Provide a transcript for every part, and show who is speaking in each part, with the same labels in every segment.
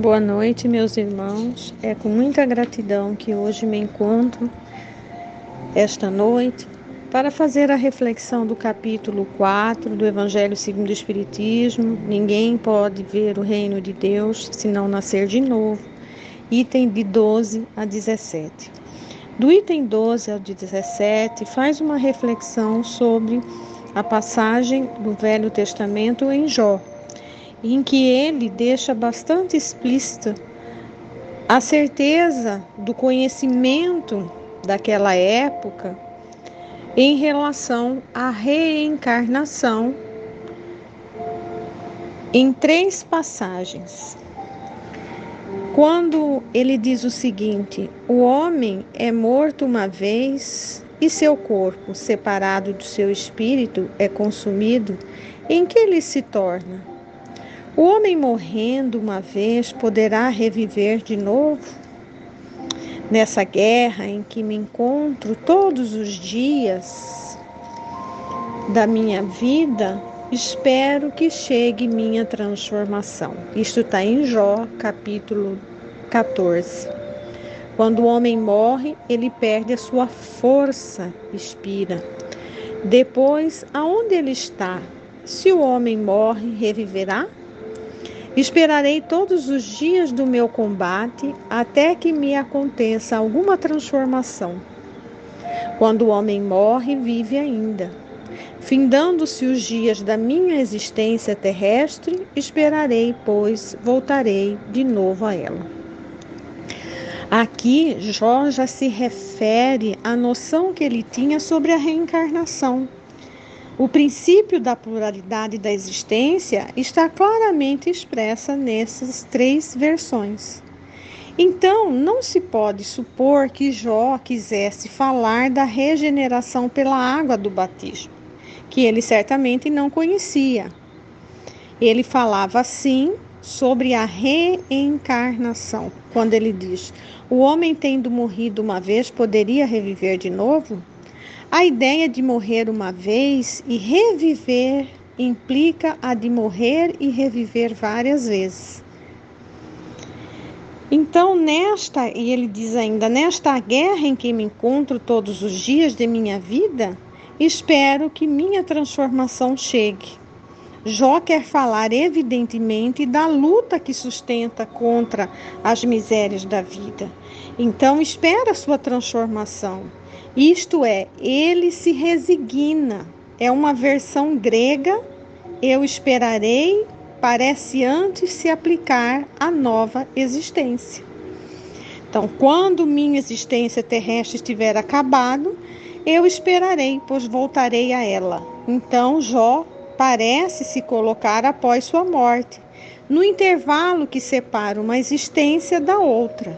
Speaker 1: Boa noite, meus irmãos. É com muita gratidão que hoje me encontro esta noite para fazer a reflexão do capítulo 4 do Evangelho segundo o Espiritismo. Ninguém pode ver o reino de Deus se não nascer de novo. Item de 12 a 17. Do item 12 ao 17, faz uma reflexão sobre a passagem do Velho Testamento em Jó em que ele deixa bastante explícita a certeza do conhecimento daquela época em relação à reencarnação em três passagens. Quando ele diz o seguinte: o homem é morto uma vez e seu corpo, separado do seu espírito, é consumido, em que ele se torna? O homem morrendo uma vez poderá reviver de novo? Nessa guerra em que me encontro todos os dias da minha vida, espero que chegue minha transformação. Isto está em Jó, capítulo 14. Quando o homem morre, ele perde a sua força, expira. Depois, aonde ele está? Se o homem morre, reviverá? Esperarei todos os dias do meu combate até que me aconteça alguma transformação. Quando o homem morre, vive ainda. Findando-se os dias da minha existência terrestre, esperarei, pois voltarei de novo a ela. Aqui, Jó já se refere à noção que ele tinha sobre a reencarnação o princípio da pluralidade da existência está claramente expressa nessas três versões. Então, não se pode supor que Jó quisesse falar da regeneração pela água do batismo, que ele certamente não conhecia. Ele falava assim sobre a reencarnação, quando ele diz: O homem tendo morrido uma vez poderia reviver de novo? A ideia de morrer uma vez e reviver implica a de morrer e reviver várias vezes. Então, nesta, e ele diz ainda, nesta guerra em que me encontro todos os dias de minha vida, espero que minha transformação chegue. Jó quer falar, evidentemente, da luta que sustenta contra as misérias da vida. Então, espera sua transformação. Isto é, ele se resigna. É uma versão grega. Eu esperarei, parece antes se aplicar à nova existência. Então, quando minha existência terrestre estiver acabado, eu esperarei, pois voltarei a ela. Então, Jó parece se colocar após sua morte, no intervalo que separa uma existência da outra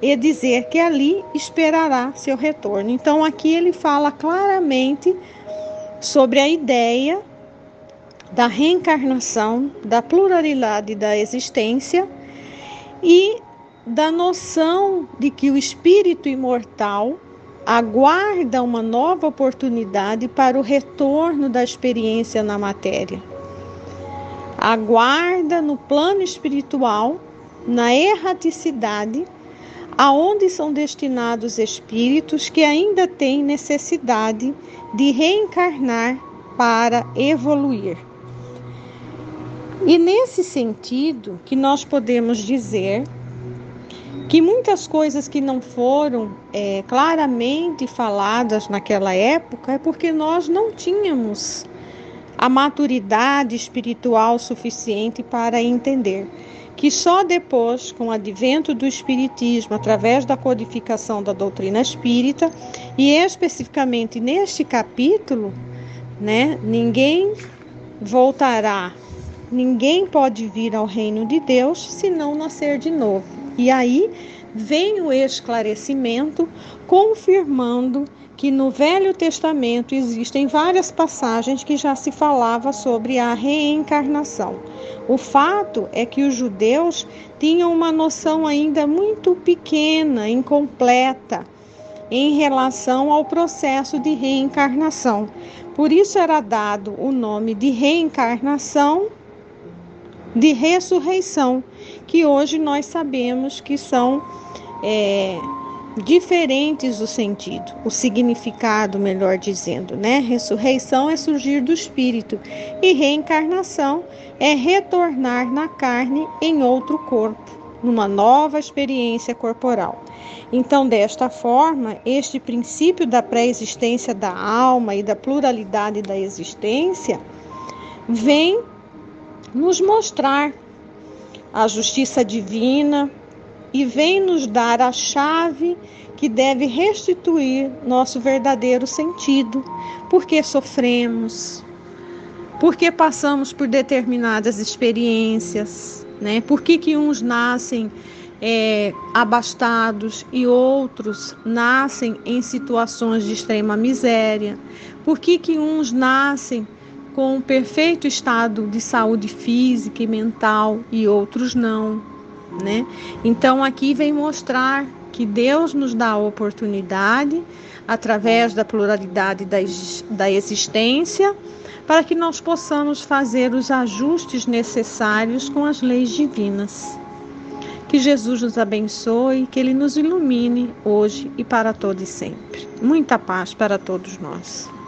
Speaker 1: e dizer que ali esperará seu retorno. Então aqui ele fala claramente sobre a ideia da reencarnação, da pluralidade da existência e da noção de que o espírito imortal aguarda uma nova oportunidade para o retorno da experiência na matéria. Aguarda no plano espiritual, na erraticidade, aonde são destinados espíritos que ainda têm necessidade de reencarnar para evoluir. E nesse sentido que nós podemos dizer que muitas coisas que não foram é, claramente faladas naquela época é porque nós não tínhamos a maturidade espiritual suficiente para entender que só depois, com o advento do Espiritismo, através da codificação da doutrina espírita, e especificamente neste capítulo, né, ninguém voltará, ninguém pode vir ao reino de Deus se não nascer de novo. E aí vem o esclarecimento confirmando que no Velho Testamento existem várias passagens que já se falava sobre a reencarnação. O fato é que os judeus tinham uma noção ainda muito pequena, incompleta, em relação ao processo de reencarnação. Por isso era dado o nome de reencarnação de ressurreição, que hoje nós sabemos que são é, diferentes o sentido, o significado, melhor dizendo, né? Ressurreição é surgir do espírito e reencarnação é retornar na carne em outro corpo, numa nova experiência corporal. Então, desta forma, este princípio da pré-existência da alma e da pluralidade da existência vem nos mostrar a justiça divina, e vem nos dar a chave que deve restituir nosso verdadeiro sentido, porque sofremos, porque passamos por determinadas experiências, né? Por que, que uns nascem é, abastados e outros nascem em situações de extrema miséria? Por que, que uns nascem com um perfeito estado de saúde física e mental e outros não? né? Então aqui vem mostrar que Deus nos dá a oportunidade, através da pluralidade da, da existência, para que nós possamos fazer os ajustes necessários com as leis divinas. Que Jesus nos abençoe, que Ele nos ilumine hoje e para todo e sempre. Muita paz para todos nós.